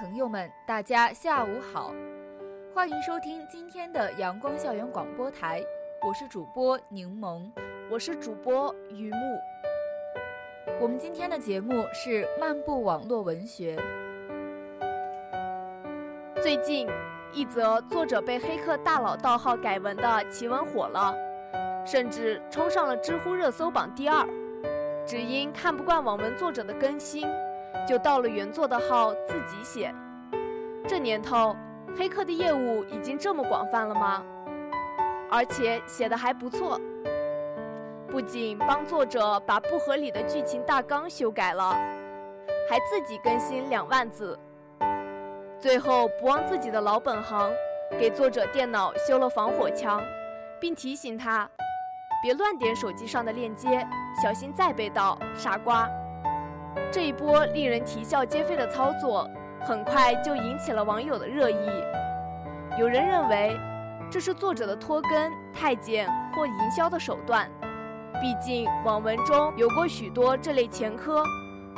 朋友们，大家下午好，欢迎收听今天的阳光校园广播台，我是主播柠檬，我是主播榆木。我们今天的节目是漫步网络文学。最近，一则作者被黑客大佬盗号改文的奇闻火了，甚至冲上了知乎热搜榜第二，只因看不惯网文作者的更新。就盗了原作的号自己写，这年头，黑客的业务已经这么广泛了吗？而且写的还不错，不仅帮作者把不合理的剧情大纲修改了，还自己更新两万字。最后不忘自己的老本行，给作者电脑修了防火墙，并提醒他别乱点手机上的链接，小心再被盗，傻瓜。这一波令人啼笑皆非的操作，很快就引起了网友的热议。有人认为，这是作者的拖更、太监或营销的手段。毕竟网文中有过许多这类前科，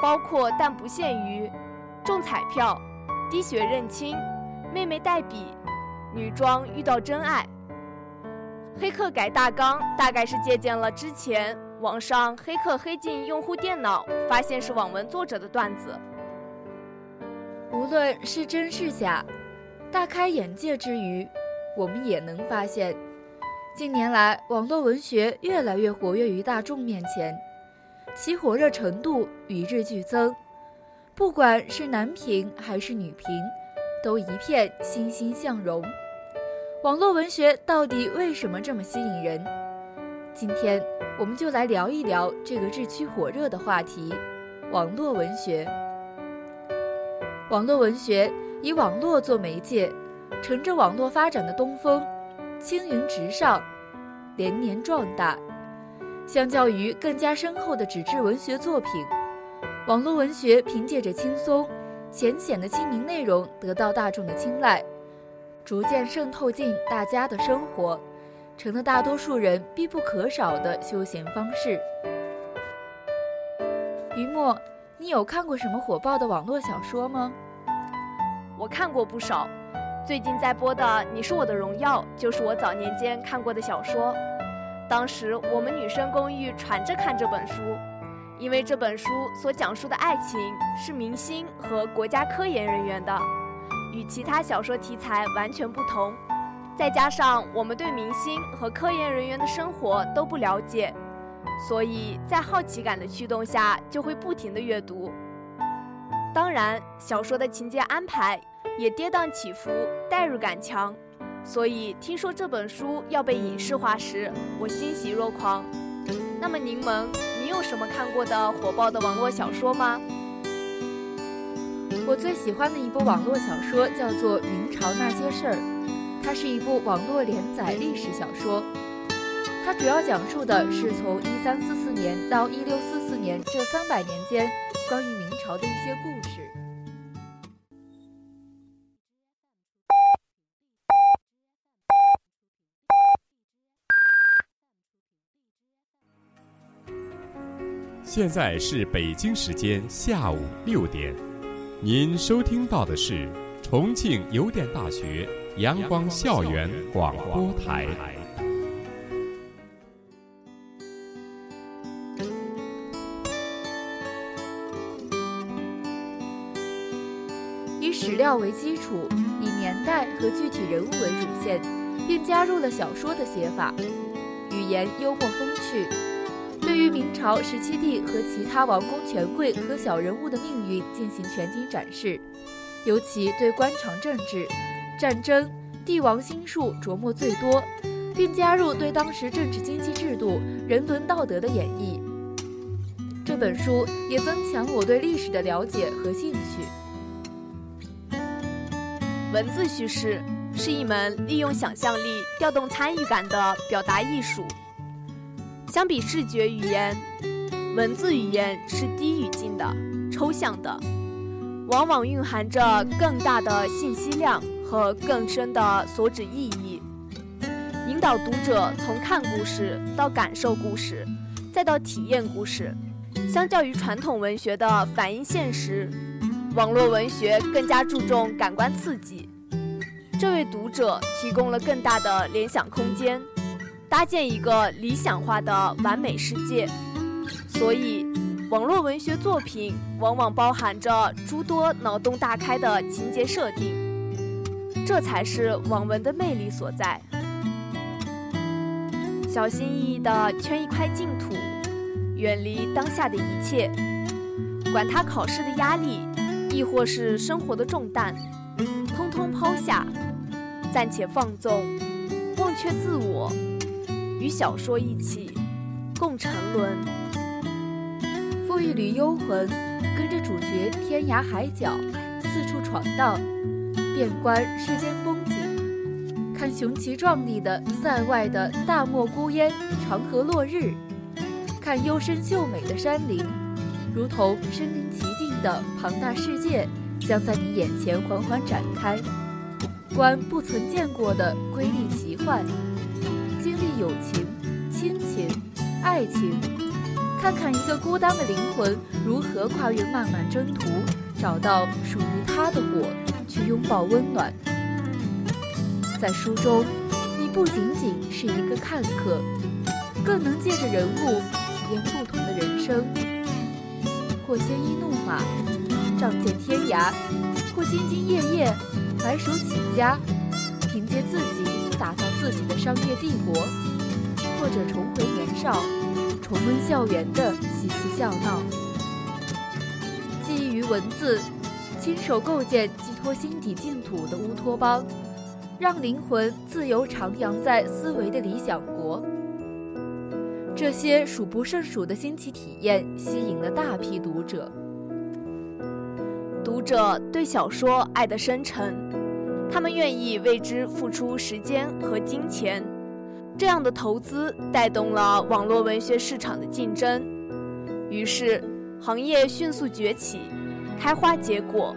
包括但不限于中彩票、滴血认亲、妹妹代笔、女装遇到真爱。黑客改大纲，大概是借鉴了之前。网上黑客黑进用户电脑，发现是网文作者的段子。无论是真是假，大开眼界之余，我们也能发现，近年来网络文学越来越活跃于大众面前，其火热程度与日俱增。不管是男频还是女频，都一片欣欣向荣。网络文学到底为什么这么吸引人？今天。我们就来聊一聊这个日趋火热的话题——网络文学。网络文学以网络做媒介，乘着网络发展的东风，青云直上，连年壮大。相较于更加深厚的纸质文学作品，网络文学凭借着轻松、浅显的亲民内容得到大众的青睐，逐渐渗透进大家的生活。成了大多数人必不可少的休闲方式。于墨，你有看过什么火爆的网络小说吗？我看过不少，最近在播的《你是我的荣耀》就是我早年间看过的小说。当时我们女生公寓传着看这本书，因为这本书所讲述的爱情是明星和国家科研人员的，与其他小说题材完全不同。再加上我们对明星和科研人员的生活都不了解，所以在好奇感的驱动下，就会不停的阅读。当然，小说的情节安排也跌宕起伏，代入感强，所以听说这本书要被影视化时，我欣喜若狂。那么柠檬，你有什么看过的火爆的网络小说吗？我最喜欢的一部网络小说叫做《明朝那些事儿》。它是一部网络连载历史小说，它主要讲述的是从一三四四年到一六四四年这三百年间关于明朝的一些故事。现在是北京时间下午六点，您收听到的是重庆邮电大学。阳光校园广播台。以史料为基础，以年代和具体人物为主线，并加入了小说的写法，语言幽默风趣。对于明朝十七帝和其他王公权贵和小人物的命运进行全景展示，尤其对官场政治。战争、帝王心术琢磨最多，并加入对当时政治经济制度、人伦道德的演绎。这本书也增强我对历史的了解和兴趣。文字叙事是一门利用想象力调动参与感的表达艺术。相比视觉语言，文字语言是低语境的、抽象的，往往蕴含着更大的信息量和更深的所指意义，引导读者从看故事到感受故事，再到体验故事。相较于传统文学的反映现实，网络文学更加注重感官刺激，这为读者提供了更大的联想空间。搭建一个理想化的完美世界，所以网络文学作品往往包含着诸多脑洞大开的情节设定，这才是网文的魅力所在。小心翼翼地圈一块净土，远离当下的一切，管他考试的压力，亦或是生活的重担，通通抛下，暂且放纵，忘却自我。与小说一起共沉沦，赴一缕幽魂，跟着主角天涯海角，四处闯荡，遍观世间风景，看雄奇壮丽的塞外的大漠孤烟、长河落日，看幽深秀美的山林，如同身临其境的庞大世界将在你眼前缓缓展开，观不曾见过的瑰丽奇幻。经历友情、亲情、爱情，看看一个孤单的灵魂如何跨越漫漫征途，找到属于他的火，拥抱温暖。在书中，你不仅仅是一个看客，更能借着人物体验不同的人生。或鲜衣怒马，仗剑天涯；或兢兢业业，白手起家，凭借自己。打造自己的商业帝国，或者重回年少，重温校园的嬉戏笑闹。记忆于文字，亲手构建寄托心底净土的乌托邦，让灵魂自由徜徉在思维的理想国。这些数不胜数的新奇体验，吸引了大批读者。读者对小说爱得深沉。他们愿意为之付出时间和金钱，这样的投资带动了网络文学市场的竞争，于是行业迅速崛起，开花结果，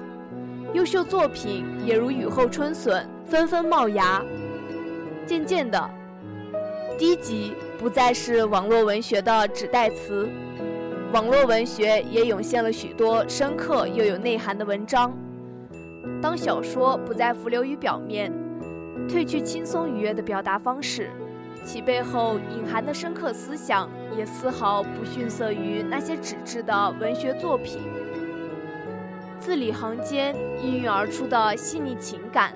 优秀作品也如雨后春笋，纷纷冒芽。渐渐的，低级不再是网络文学的指代词，网络文学也涌现了许多深刻又有内涵的文章。当小说不再浮流于表面，褪去轻松愉悦的表达方式，其背后隐含的深刻思想也丝毫不逊色于那些纸质的文学作品。字里行间氤氲而出的细腻情感，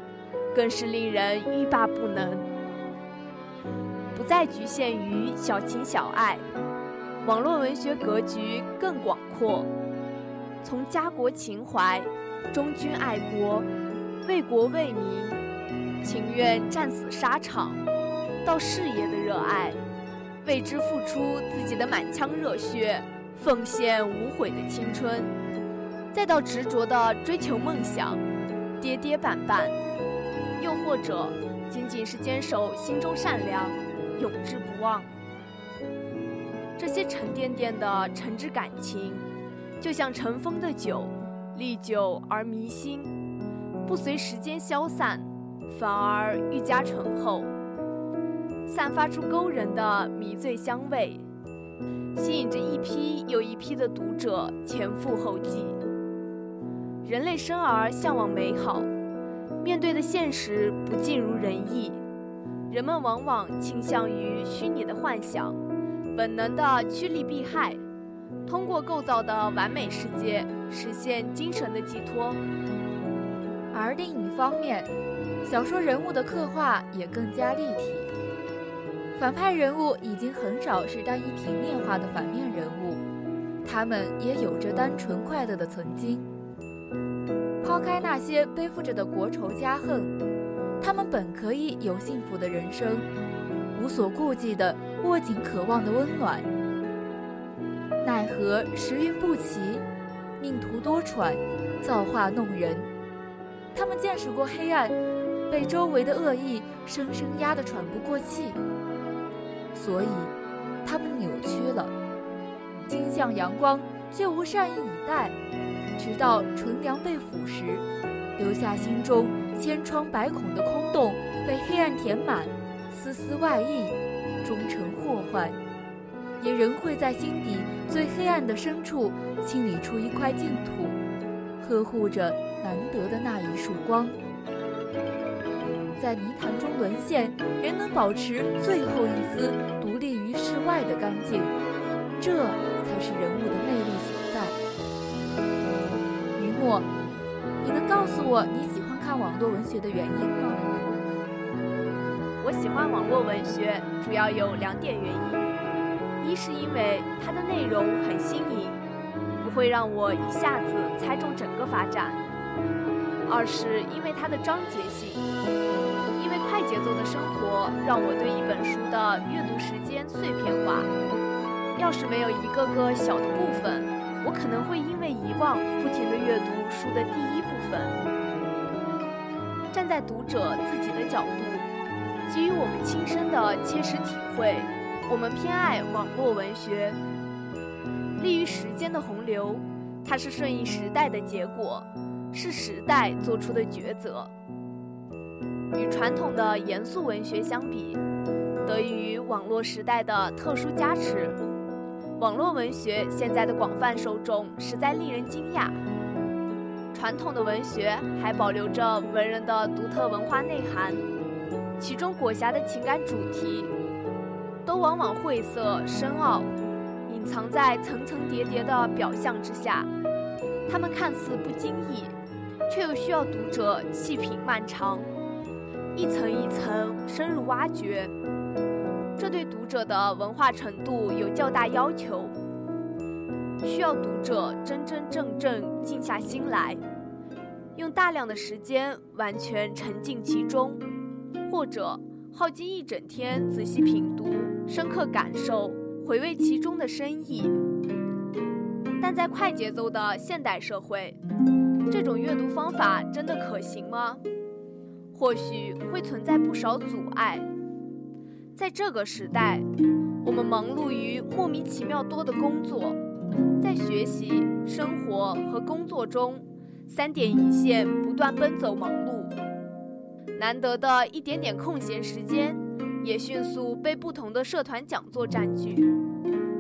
更是令人欲罢不能。不再局限于小情小爱，网络文学格局更广阔，从家国情怀。忠君爱国，为国为民，情愿战死沙场；到事业的热爱，为之付出自己的满腔热血，奉献无悔的青春；再到执着的追求梦想，跌跌绊绊；又或者仅仅是坚守心中善良，永志不忘。这些沉甸甸的诚挚感情，就像尘封的酒。历久而弥新，不随时间消散，反而愈加醇厚，散发出勾人的迷醉香味，吸引着一批又一批的读者前赴后继。人类生而向往美好，面对的现实不尽如人意，人们往往倾向于虚拟的幻想，本能的趋利避害。通过构造的完美世界实现精神的寄托，而另一方面，小说人物的刻画也更加立体。反派人物已经很少是单一平面化的反面人物，他们也有着单纯快乐的曾经。抛开那些背负着的国仇家恨，他们本可以有幸福的人生。无所顾忌地握紧渴望的温暖。奈何时运不齐，命途多舛，造化弄人。他们见识过黑暗，被周围的恶意生生压得喘不过气，所以他们扭曲了，倾向阳光却无善意以待，直到纯良被腐蚀，留下心中千疮百孔的空洞被黑暗填满，丝丝外溢，终成祸患，也仍会在心底最黑暗的深处清理出一块净土，呵护着。难得的那一束光，在泥潭中沦陷，仍能保持最后一丝独立于世外的干净，这才是人物的魅力所在。于墨，你能告诉我你喜欢看网络文学的原因吗？我喜欢网络文学主要有两点原因：一是因为它的内容很新颖，不会让我一下子猜中整个发展。二是因为它的章节性，因为快节奏的生活让我对一本书的阅读时间碎片化。要是没有一个个小的部分，我可能会因为遗忘不停地阅读书的第一部分。站在读者自己的角度，基于我们亲身的切实体会，我们偏爱网络文学。立于时间的洪流，它是顺应时代的结果。是时代做出的抉择。与传统的严肃文学相比，得益于网络时代的特殊加持，网络文学现在的广泛受众实在令人惊讶。传统的文学还保留着文人的独特文化内涵，其中裹挟的情感主题，都往往晦涩深奥，隐藏在层层叠叠的表象之下，它们看似不经意。却又需要读者细品漫长，一层一层深入挖掘，这对读者的文化程度有较大要求，需要读者真真正正静下心来，用大量的时间完全沉浸其中，或者耗尽一整天仔细品读、深刻感受、回味其中的深意。但在快节奏的现代社会。这种阅读方法真的可行吗？或许会存在不少阻碍。在这个时代，我们忙碌于莫名其妙多的工作，在学习、生活和工作中三点一线不断奔走忙碌，难得的一点点空闲时间也迅速被不同的社团讲座占据，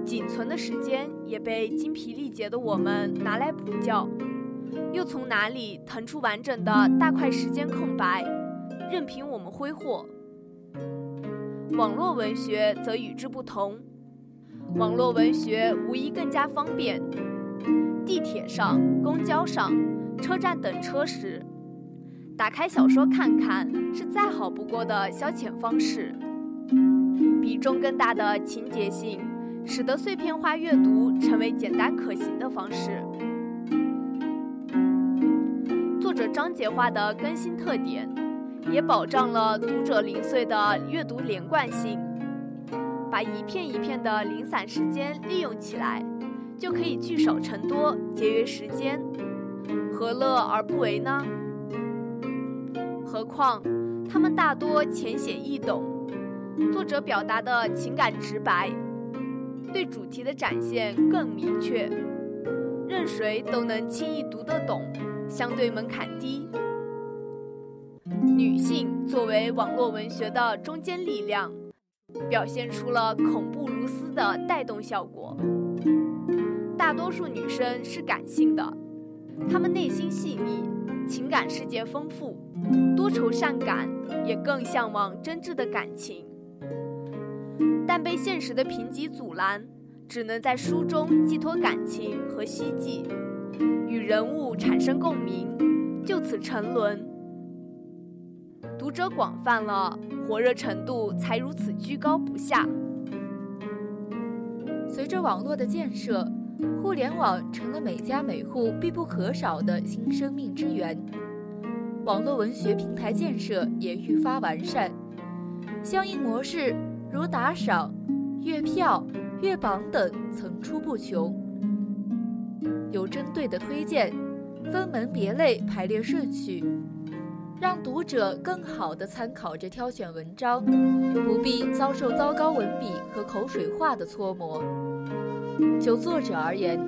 仅存的时间也被精疲力竭的我们拿来补觉。又从哪里腾出完整的大块时间空白，任凭我们挥霍？网络文学则与之不同，网络文学无疑更加方便。地铁上、公交上、车站等车时，打开小说看看是再好不过的消遣方式。比重更大的情节性，使得碎片化阅读成为简单可行的方式。作者章节化的更新特点，也保障了读者零碎的阅读连贯性。把一片一片的零散时间利用起来，就可以聚少成多，节约时间，何乐而不为呢？何况，他们大多浅显易懂，作者表达的情感直白，对主题的展现更明确，任谁都能轻易读得懂。相对门槛低，女性作为网络文学的中坚力量，表现出了恐怖如斯的带动效果。大多数女生是感性的，她们内心细腻，情感世界丰富，多愁善感，也更向往真挚的感情。但被现实的贫瘠阻拦，只能在书中寄托感情和希冀。与人物产生共鸣，就此沉沦。读者广泛了，火热程度才如此居高不下。随着网络的建设，互联网成了每家每户必不可少的新生命之源。网络文学平台建设也愈发完善，相应模式如打赏、月票、月榜等层出不穷。有针对的推荐，分门别类排列顺序，让读者更好地参考着挑选文章，不必遭受糟糕文笔和口水话的搓磨。就作者而言，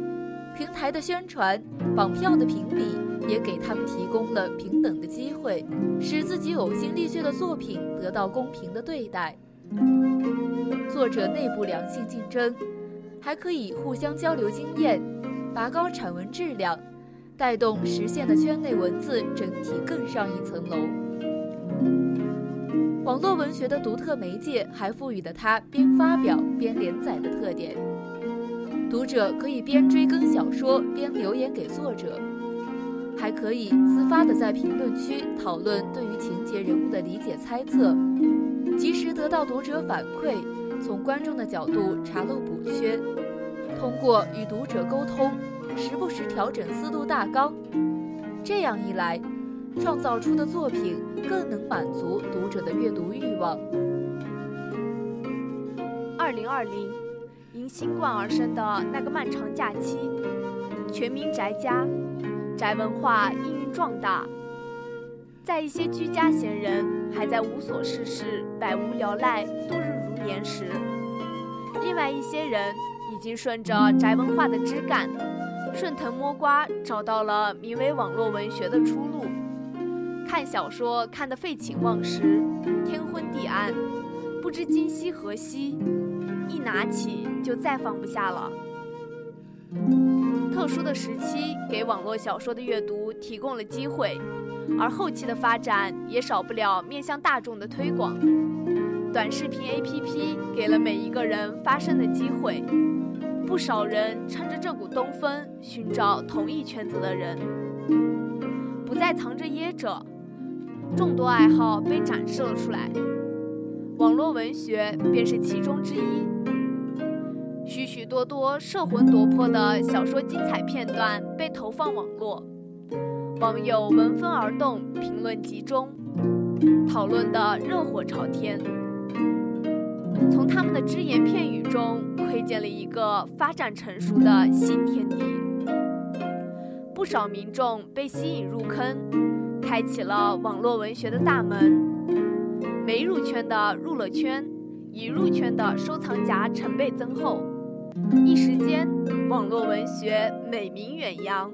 平台的宣传、榜票的评比，也给他们提供了平等的机会，使自己呕心沥血的作品得到公平的对待。作者内部良性竞争，还可以互相交流经验，拔高产文质量，带动实现的圈内文字整体更上一层楼。网络文学的独特媒介还赋予了它边发表边连载的特点。读者可以边追更小说边留言给作者，还可以自发地在评论区讨论对于情节人物的理解猜测，及时得到读者反馈，从观众的角度查漏补缺，通过与读者沟通，时不时调整思路大纲，这样一来，创造出的作品更能满足读者的阅读欲望。二零二零。因新冠而生的那个漫长假期，全民宅家，宅文化应运壮大。在一些居家闲人还在无所事事、百无聊赖、度日如年时，另外一些人已经顺着宅文化的枝干，顺藤摸瓜，找到了名为网络文学的出路。看小说看得废寝忘食，天昏地暗，不知今夕何夕。一拿起就再放不下了。特殊的时期给网络小说的阅读提供了机会，而后期的发展也少不了面向大众的推广。短视频 APP 给了每一个人发声的机会，不少人趁着这股东风寻找同一圈子的人，不再藏着掖着，众多爱好被展示了出来。网络文学便是其中之一。许许多多摄魂夺魄的小说精彩片段被投放网络，网友闻风而动，评论集中，讨论的热火朝天。从他们的只言片语中窥见了一个发展成熟的新天地。不少民众被吸引入坑，开启了网络文学的大门。没入圈的入了圈，已入圈的收藏夹成倍增厚，一时间网络文学美名远扬。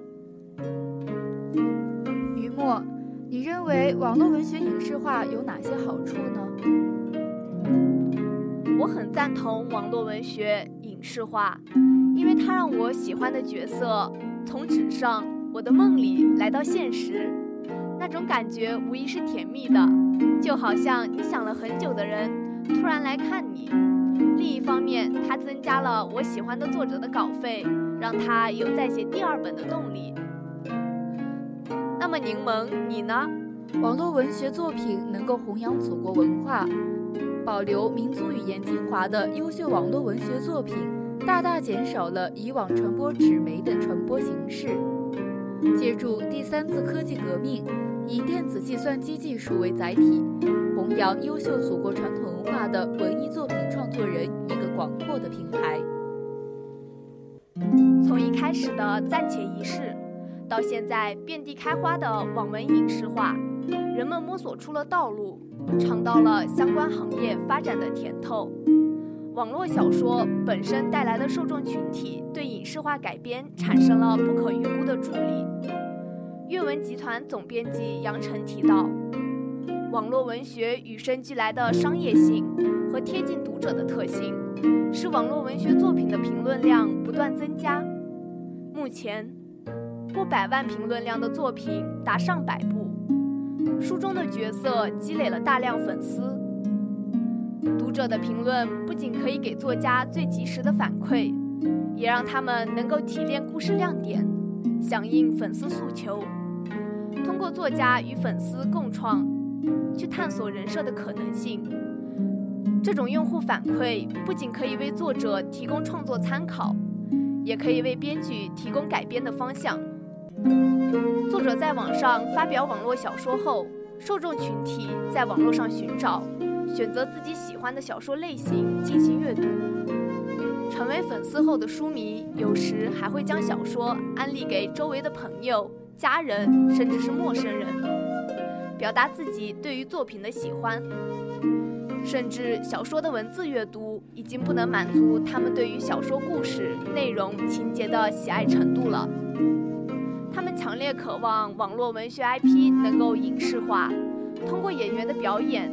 于墨，你认为网络文学影视化有哪些好处呢？我很赞同网络文学影视化，因为它让我喜欢的角色从纸上我的梦里来到现实，那种感觉无疑是甜蜜的。就好像你想了很久的人突然来看你。另一方面，它增加了我喜欢的作者的稿费，让他有再写第二本的动力。那么柠檬，你呢？网络文学作品能够弘扬祖国文化，保留民族语言精华的优秀网络文学作品，大大减少了以往传播纸媒的传播形式。借助第三次科技革命。以电子计算机技术为载体，弘扬优秀祖国传统文化的文艺作品创作人一个广阔的平台。从一开始的暂且一试，到现在遍地开花的网文影视化，人们摸索出了道路，尝到了相关行业发展的甜头。网络小说本身带来的受众群体，对影视化改编产生了不可预估的助力。阅文集团总编辑杨晨提到，网络文学与生俱来的商业性和贴近读者的特性，使网络文学作品的评论量不断增加。目前，过百万评论量的作品达上百部，书中的角色积累了大量粉丝。读者的评论不仅可以给作家最及时的反馈，也让他们能够提炼故事亮点。响应粉丝诉求，通过作家与粉丝共创，去探索人设的可能性。这种用户反馈不仅可以为作者提供创作参考，也可以为编剧提供改编的方向。作者在网上发表网络小说后，受众群体在网络上寻找、选择自己喜欢的小说类型进行阅读。成为粉丝后的书迷，有时还会将小说安利给周围的朋友、家人，甚至是陌生人，表达自己对于作品的喜欢。甚至小说的文字阅读已经不能满足他们对于小说故事内容、情节的喜爱程度了。他们强烈渴望网络文学 IP 能够影视化，通过演员的表演，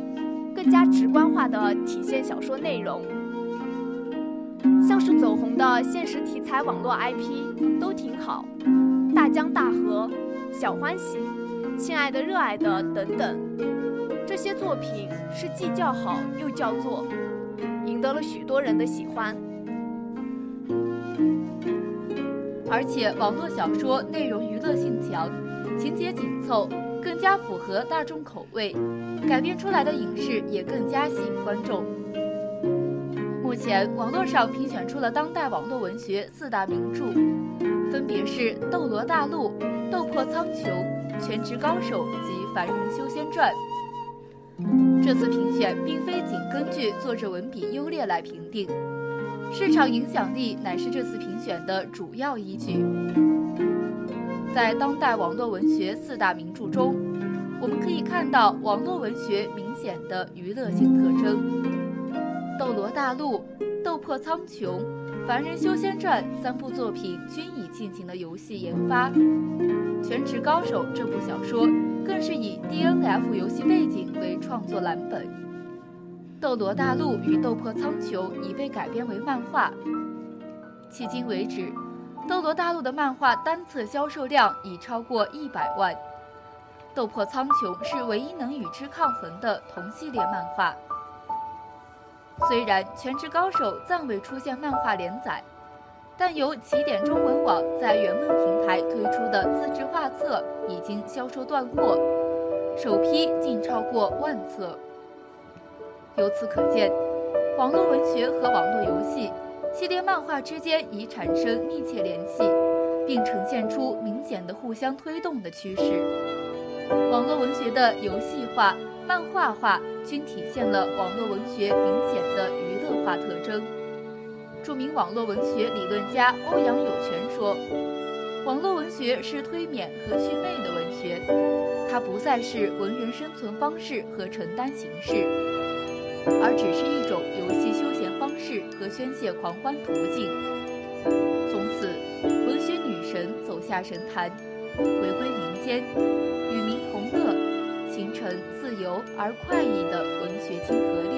更加直观化的体现小说内容。像是走红的现实题材网络 IP 都挺好，《大江大河》《小欢喜》《亲爱的热爱的》等等，这些作品是既叫好又叫座，赢得了许多人的喜欢。而且网络小说内容娱乐性强，情节紧凑，更加符合大众口味，改编出来的影视也更加吸引观众。目前网络上评选出了当代网络文学四大名著，分别是《斗罗大陆》《斗破苍穹》《全职高手》及《凡人修仙传》。这次评选并非仅根据作者文笔优劣来评定，市场影响力乃是这次评选的主要依据。在当代网络文学四大名著中，我们可以看到网络文学明显的娱乐性特征。《斗罗大陆》《斗破苍穹》《凡人修仙传》三部作品均已进行了游戏研发，《全职高手》这部小说更是以 DNF 游戏背景为创作蓝本，《斗罗大陆》与《斗破苍穹》已被改编为漫画。迄今为止，《斗罗大陆》的漫画单册销售量已超过一百万，《斗破苍穹》是唯一能与之抗衡的同系列漫画。虽然《全职高手》暂未出现漫画连载，但由起点中文网在原梦平台推出的自制画册已经销售断货，首批竟超过万册。由此可见，网络文学和网络游戏系列漫画之间已产生密切联系，并呈现出明显的互相推动的趋势。网络文学的游戏化。漫画化均体现了网络文学明显的娱乐化特征。著名网络文学理论家欧阳有泉说：“网络文学是推免和祛魅的文学，它不再是文人生存方式和承担形式，而只是一种游戏休闲方式和宣泄狂欢途径。”从此，文学女神走下神坛，回归民间，与民同乐。形成自由而快意的文学亲和力。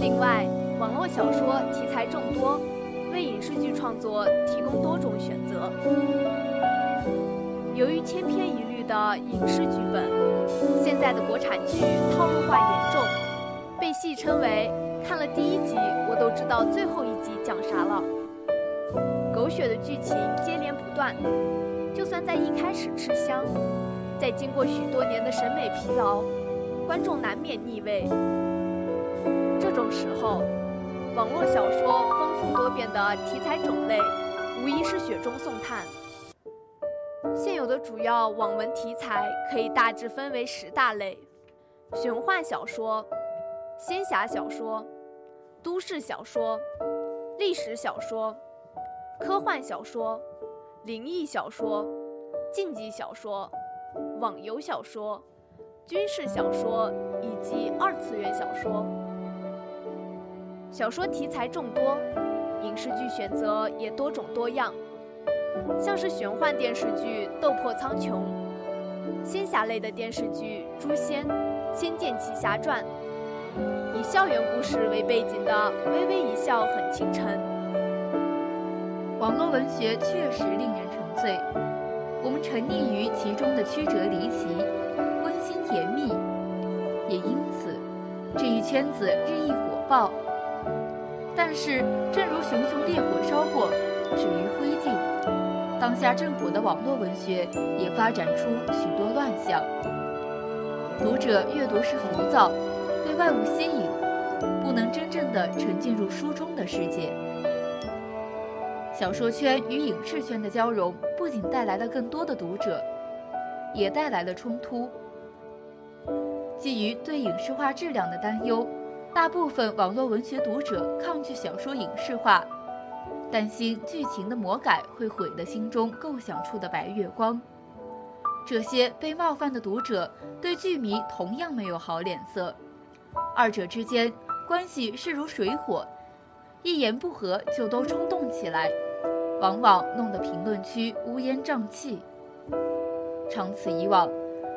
另外，网络小说题材众多，为影视剧创作提供多种选择。由于千篇一律的影视剧本，现在的国产剧套路化严重，被戏称为“看了第一集我都知道最后一集讲啥了”，狗血的剧情接连不断。就算在一开始吃香，在经过许多年的审美疲劳，观众难免腻味。这种时候，网络小说丰富多变的题材种类，无疑是雪中送炭。现有的主要网文题材可以大致分为十大类：玄幻小说、仙侠小说、都市小说、历史小说、科幻小说。灵异小说、竞技小说、网游小说、军事小说以及二次元小说。小说题材众多，影视剧选择也多种多样，像是玄幻电视剧《斗破苍穹》，仙侠类的电视剧《诛仙》《仙剑奇侠传》，以校园故事为背景的《微微一笑很倾城》。网络文学确实令人沉醉，我们沉溺于其中的曲折离奇、温馨甜蜜，也因此这一圈子日益火爆。但是，正如熊熊烈火烧过，止于灰烬，当下正火的网络文学也发展出许多乱象。读者阅读时浮躁，被外物吸引，不能真正的沉浸入书中的世界。小说圈与影视圈的交融，不仅带来了更多的读者，也带来了冲突。基于对影视化质量的担忧，大部分网络文学读者抗拒小说影视化，担心剧情的魔改会毁了心中构想出的白月光。这些被冒犯的读者对剧迷同样没有好脸色，二者之间关系势如水火，一言不合就都冲动起来，往往弄得评论区乌烟瘴气。长此以往。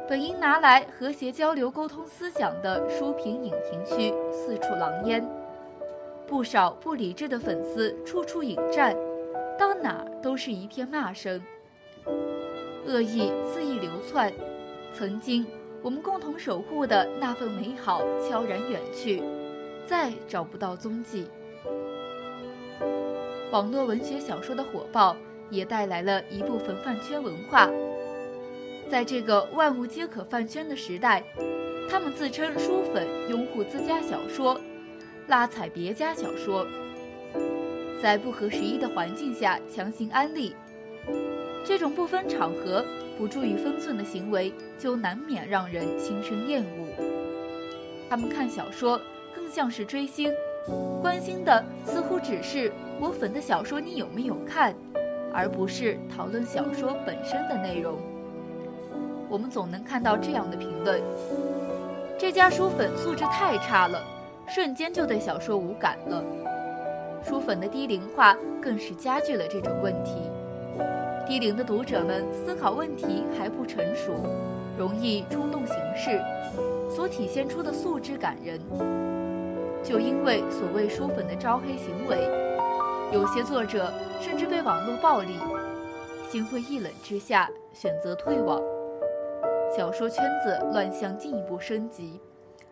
本应拿来和谐交流、沟通思想的书评影评区四处狼烟，不少不理智的粉丝处处引战，到哪都是一片骂声，恶意肆意流窜，曾经我们共同守护的那份美好悄然远去，再找不到踪迹。网络文学小说的火爆，也带来了一部分饭圈文化。在这个万物皆可饭圈的时代，他们自称书粉，拥护自家小说，拉踩别家小说，在不合时宜的环境下强行安利，这种不分场合、不注意分寸的行为，就难免让人心生厌恶。他们看小说更像是追星，关心的似乎只是我粉的小说你有没有看，而不是讨论小说本身的内容。我们总能看到这样的评论：这家书粉素质太差了，瞬间就对小说无感了。书粉的低龄化更是加剧了这种问题。低龄的读者们思考问题还不成熟，容易冲动行事，所体现出的素质感人。就因为所谓书粉的招黑行为，有些作者甚至被网络暴力，心灰意冷之下选择退网。小说圈子乱象进一步升级，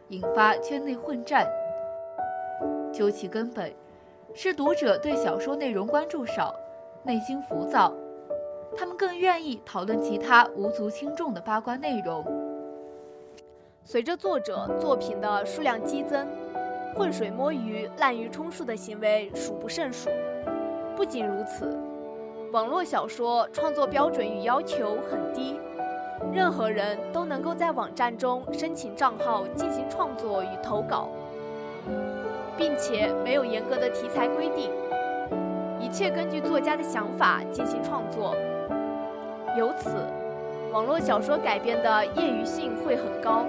引发圈内混战。究其根本，是读者对小说内容关注少，内心浮躁，他们更愿意讨论其他无足轻重的八卦内容。随着作者作品的数量激增，浑水摸鱼、滥竽充数的行为数不胜数。不仅如此，网络小说创作标准与要求很低。任何人都能够在网站中申请账号进行创作与投稿，并且没有严格的题材规定，一切根据作家的想法进行创作。由此，网络小说改编的业余性会很高，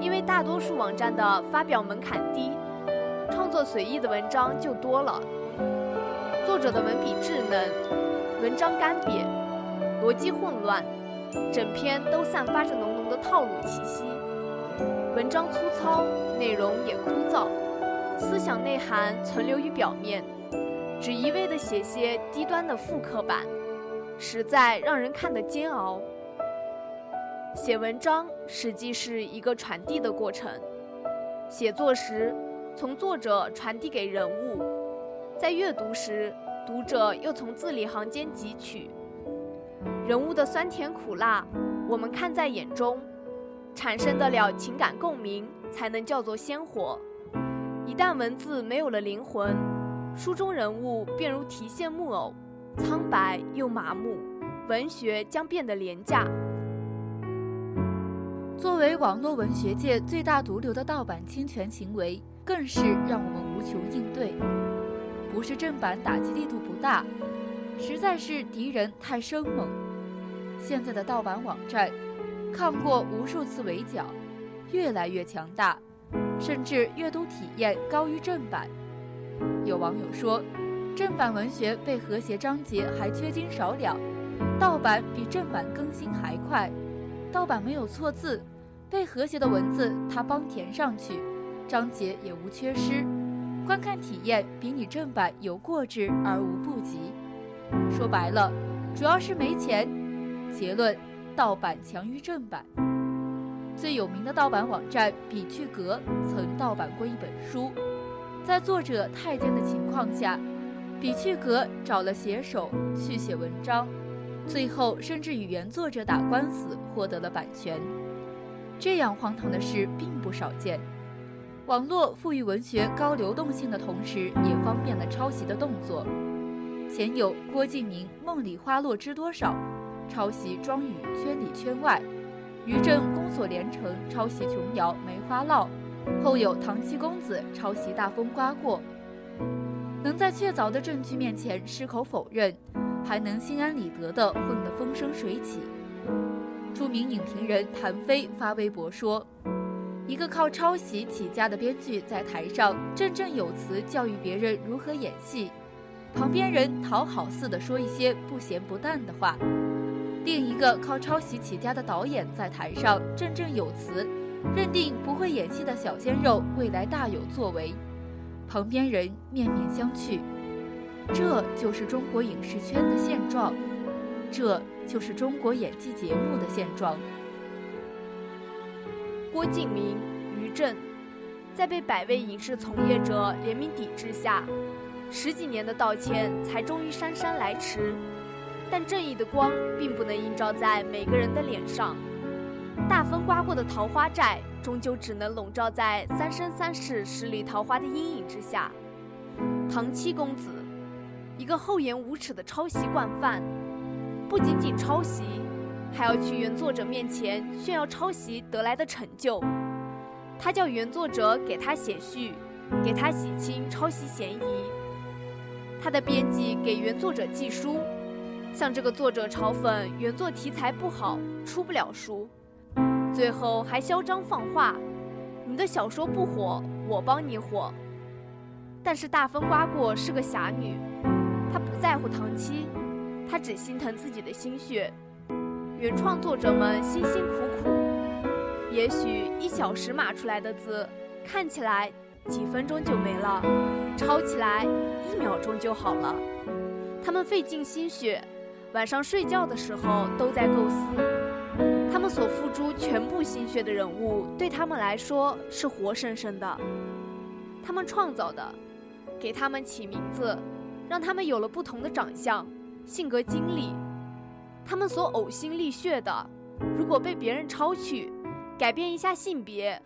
因为大多数网站的发表门槛低，创作随意的文章就多了。作者的文笔稚嫩，文章干瘪，逻辑混乱。整篇都散发着浓浓的套路气息，文章粗糙，内容也枯燥，思想内涵存留于表面，只一味地写些低端的复刻版，实在让人看得煎熬。写文章实际是一个传递的过程，写作时从作者传递给人物，在阅读时读者又从字里行间汲取。人物的酸甜苦辣，我们看在眼中，产生得了情感共鸣，才能叫做鲜活。一旦文字没有了灵魂，书中人物便如提线木偶，苍白又麻木，文学将变得廉价。作为网络文学界最大毒瘤的盗版侵权行为，更是让我们无穷应对。不是正版打击力度不大，实在是敌人太生猛。现在的盗版网站，抗过无数次围剿，越来越强大，甚至阅读体验高于正版。有网友说，正版文学被和谐章节还缺斤少两，盗版比正版更新还快。盗版没有错字，被和谐的文字他帮填上去，章节也无缺失，观看体验比你正版有过之而无不及。说白了，主要是没钱。结论：盗版强于正版。最有名的盗版网站比趣阁曾盗版过一本书，在作者太监的情况下，比趣阁找了写手去写文章，最后甚至与原作者打官司获得了版权。这样荒唐的事并不少见。网络赋予文学高流动性的同时，也方便了抄袭的动作。前有郭敬明《梦里花落知多少》。抄袭庄语圈里圈外，于震宫锁连城抄袭琼瑶《梅花烙》，后有唐七公子抄袭《大风刮过》。能在确凿的证据面前矢口否认，还能心安理得地混得风生水起。著名影评人谭飞发微博说：“一个靠抄袭起家的编剧在台上振振有词教育别人如何演戏，旁边人讨好似的说一些不咸不淡的话。”另一个靠抄袭起家的导演在台上振振有词，认定不会演戏的小鲜肉未来大有作为，旁边人面面相觑。这就是中国影视圈的现状，这就是中国演技节目的现状。郭敬明、于震，在被百位影视从业者联名抵制下，十几年的道歉才终于姗姗来迟。但正义的光并不能映照在每个人的脸上，大风刮过的桃花寨终究只能笼罩在三生三世十里桃花的阴影之下。唐七公子，一个厚颜无耻的抄袭惯犯，不仅仅抄袭，还要去原作者面前炫耀抄袭得来的成就。他叫原作者给他写序，给他洗清抄袭嫌疑。他的编辑给原作者寄书。向这个作者嘲讽原作题材不好，出不了书，最后还嚣张放话：“你的小说不火，我帮你火。”但是大风刮过是个侠女，她不在乎唐七，她只心疼自己的心血。原创作者们辛辛苦苦，也许一小时码出来的字，看起来几分钟就没了，抄起来一秒钟就好了。他们费尽心血。晚上睡觉的时候都在构思，他们所付出全部心血的人物，对他们来说是活生生的。他们创造的，给他们起名字，让他们有了不同的长相、性格、经历。他们所呕心沥血的，如果被别人抄去，改变一下性别，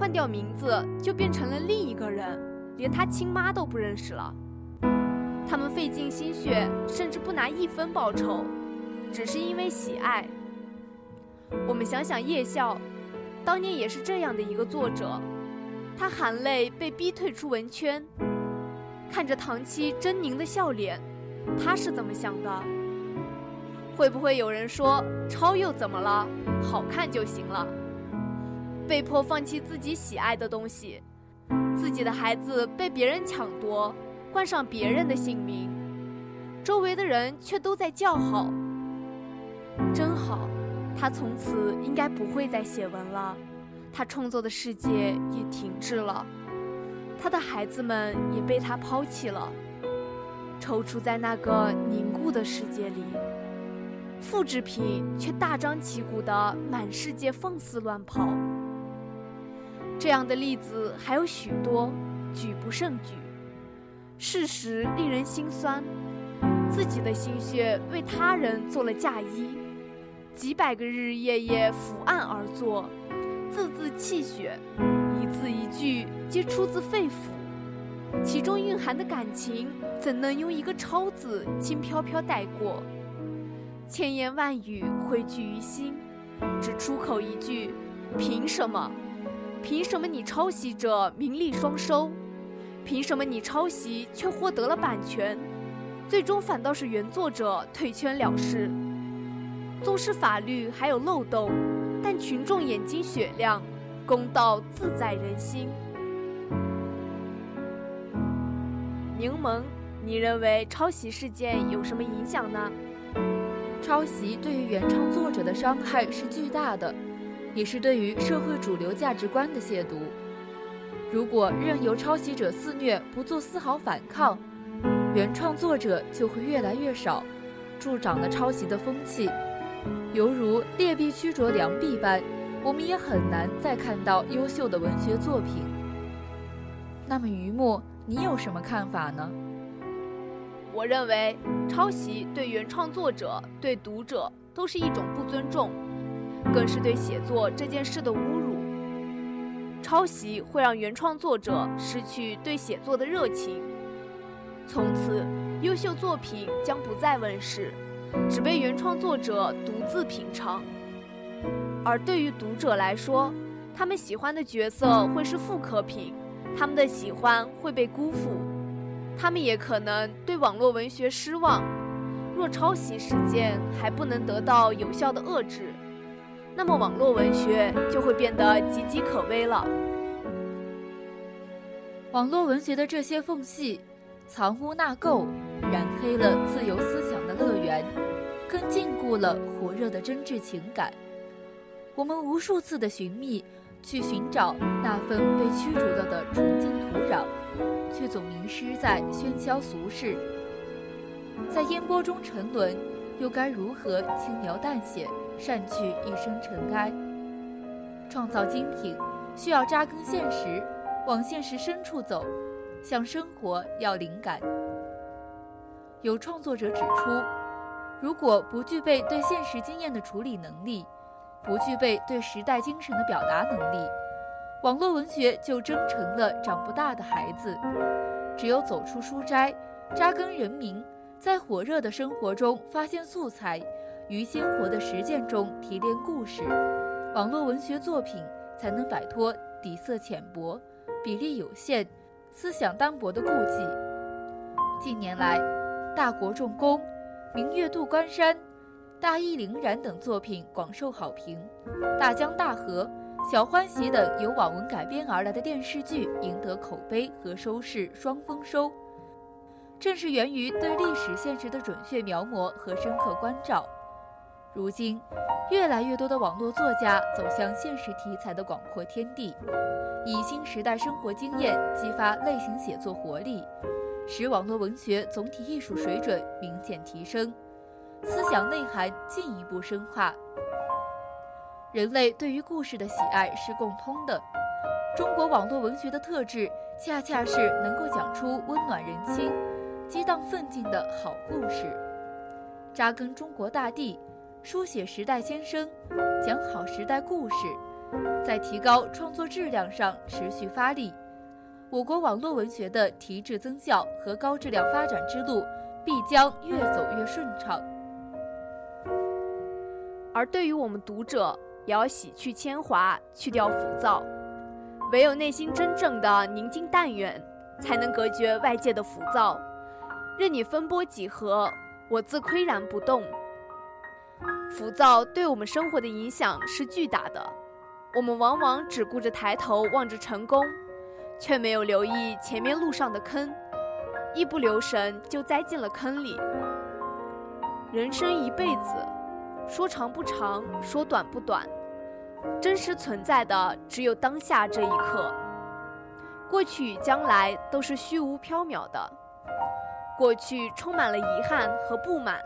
换掉名字，就变成了另一个人，连他亲妈都不认识了。他们费尽心血，甚至拿一分报酬，只是因为喜爱。我们想想叶笑，当年也是这样的一个作者，他含泪被逼退出文圈，看着唐七狰狞的笑脸，他是怎么想的？会不会有人说抄又怎么了？好看就行了。被迫放弃自己喜爱的东西，自己的孩子被别人抢夺。冠上别人的姓名，周围的人却都在叫好。真好，他从此应该不会再写文了，他创作的世界也停滞了，他的孩子们也被他抛弃了，踌躇在那个凝固的世界里，复制品却大张旗鼓地满世界放肆乱跑。这样的例子还有许多，举不胜举。事实令人心酸，自己的心血为他人做了嫁衣，几百个日日夜夜伏案而作，字字泣血，一字一句皆出自肺腑，其中蕴含的感情怎能用一个“抄”字轻飘飘带过？千言万语汇聚于心，只出口一句：凭什么？凭什么你抄袭者名利双收？凭什么你抄袭却获得了版权，最终反倒是原作者退圈了事？纵使法律还有漏洞，但群众眼睛雪亮，公道自在人心。柠檬，你认为抄袭事件有什么影响呢？抄袭对于原创作者的伤害是巨大的，也是对于社会主流价值观的亵渎。如果任由抄袭者肆虐，不做丝毫反抗，原创作者就会越来越少，助长了抄袭的风气，犹如劣币驱逐良币般，我们也很难再看到优秀的文学作品。那么，于木，你有什么看法呢？我认为，抄袭对原创作者、对读者都是一种不尊重，更是对写作这件事的侮辱。抄袭会让原创作者失去对写作的热情，从此优秀作品将不再问世，只被原创作者独自品尝。而对于读者来说，他们喜欢的角色会是复刻品，他们的喜欢会被辜负，他们也可能对网络文学失望。若抄袭事件还不能得到有效的遏制，那么网络文学就会变得岌岌可危了。网络文学的这些缝隙，藏污纳垢，染黑了自由思想的乐园，更禁锢了火热的真挚情感。我们无数次的寻觅，去寻找那份被驱逐了的纯净土壤，却总迷失在喧嚣俗世。在烟波中沉沦，又该如何轻描淡写散去一生尘埃？创造精品，需要扎根现实。往现实深处走，向生活要灵感。有创作者指出，如果不具备对现实经验的处理能力，不具备对时代精神的表达能力，网络文学就真成了长不大的孩子。只有走出书斋，扎根人民，在火热的生活中发现素材，于鲜活的实践中提炼故事，网络文学作品才能摆脱底色浅薄。比例有限、思想单薄的顾忌。近年来，《大国重工》《明月渡关山》《大义凛然》等作品广受好评，《大江大河》《小欢喜》等由网文改编而来的电视剧赢得口碑和收视双丰收。正是源于对历史现实的准确描摹和深刻关照。如今，越来越多的网络作家走向现实题材的广阔天地，以新时代生活经验激发类型写作活力，使网络文学总体艺术水准明显提升，思想内涵进一步深化。人类对于故事的喜爱是共通的，中国网络文学的特质恰恰是能够讲出温暖人心、激荡奋进的好故事，扎根中国大地。书写时代先声，讲好时代故事，在提高创作质量上持续发力，我国网络文学的提质增效和高质量发展之路必将越走越顺畅。而对于我们读者，也要洗去铅华，去掉浮躁，唯有内心真正的宁静淡远，才能隔绝外界的浮躁。任你风波几何，我自岿然不动。浮躁对我们生活的影响是巨大的，我们往往只顾着抬头望着成功，却没有留意前面路上的坑，一不留神就栽进了坑里。人生一辈子，说长不长，说短不短，真实存在的只有当下这一刻，过去与将来都是虚无缥缈的，过去充满了遗憾和不满。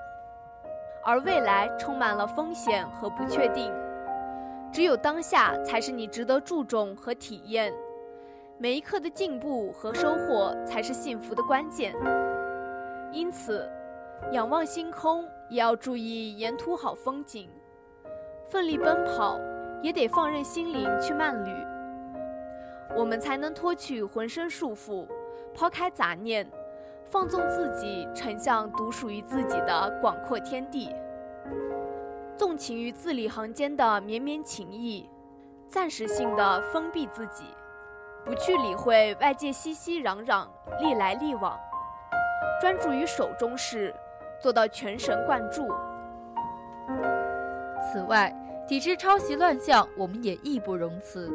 而未来充满了风险和不确定，只有当下才是你值得注重和体验，每一刻的进步和收获才是幸福的关键。因此，仰望星空也要注意沿途好风景，奋力奔跑也得放任心灵去慢旅，我们才能脱去浑身束缚，抛开杂念。放纵自己，沉向独属于自己的广阔天地，纵情于字里行间的绵绵情意，暂时性的封闭自己，不去理会外界熙熙攘攘、历来历往，专注于手中事，做到全神贯注。此外，抵制抄袭乱象，我们也义不容辞。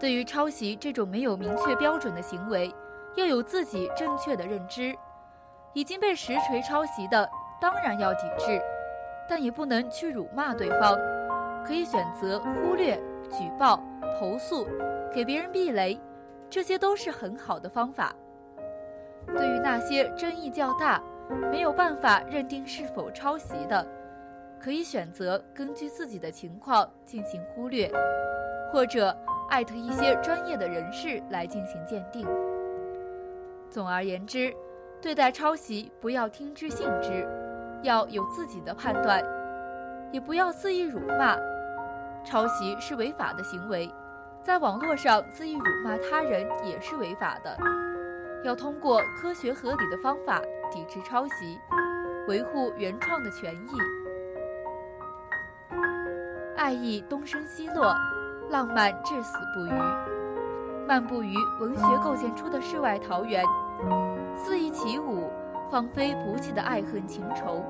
对于抄袭这种没有明确标准的行为，要有自己正确的认知，已经被实锤抄袭的当然要抵制，但也不能去辱骂对方，可以选择忽略、举报、投诉，给别人避雷，这些都是很好的方法。对于那些争议较大、没有办法认定是否抄袭的，可以选择根据自己的情况进行忽略，或者艾特一些专业的人士来进行鉴定。总而言之，对待抄袭不要听之信之，要有自己的判断，也不要肆意辱骂。抄袭是违法的行为，在网络上肆意辱骂他人也是违法的。要通过科学合理的方法抵制抄袭，维护原创的权益。爱意东升西落，浪漫至死不渝。漫步于文学构建出的世外桃源，肆意起舞，放飞不弃的爱恨情仇，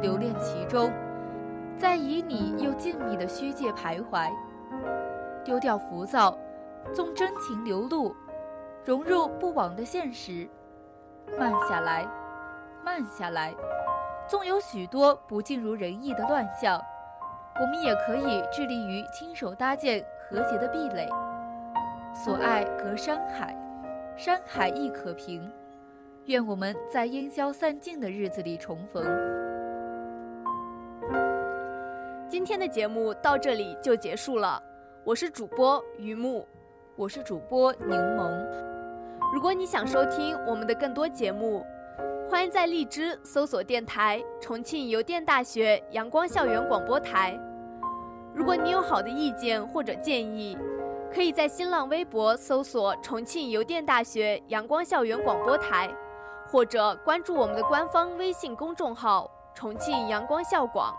留恋其中，在旖旎又静谧的虚界徘徊。丢掉浮躁，纵真情流露，融入不枉的现实。慢下来，慢下来，纵有许多不尽如人意的乱象，我们也可以致力于亲手搭建和谐的壁垒。所爱隔山海，山海亦可平。愿我们在烟消散尽的日子里重逢。今天的节目到这里就结束了。我是主播于木，我是主播柠檬。如果你想收听我们的更多节目，欢迎在荔枝搜索电台“重庆邮电大学阳光校园广播台”。如果你有好的意见或者建议，可以在新浪微博搜索“重庆邮电大学阳光校园广播台”，或者关注我们的官方微信公众号“重庆阳光校广”。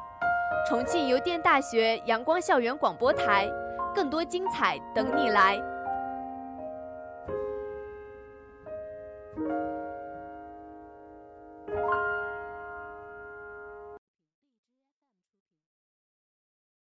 重庆邮电大学阳光校园广播台。更多精彩等你来。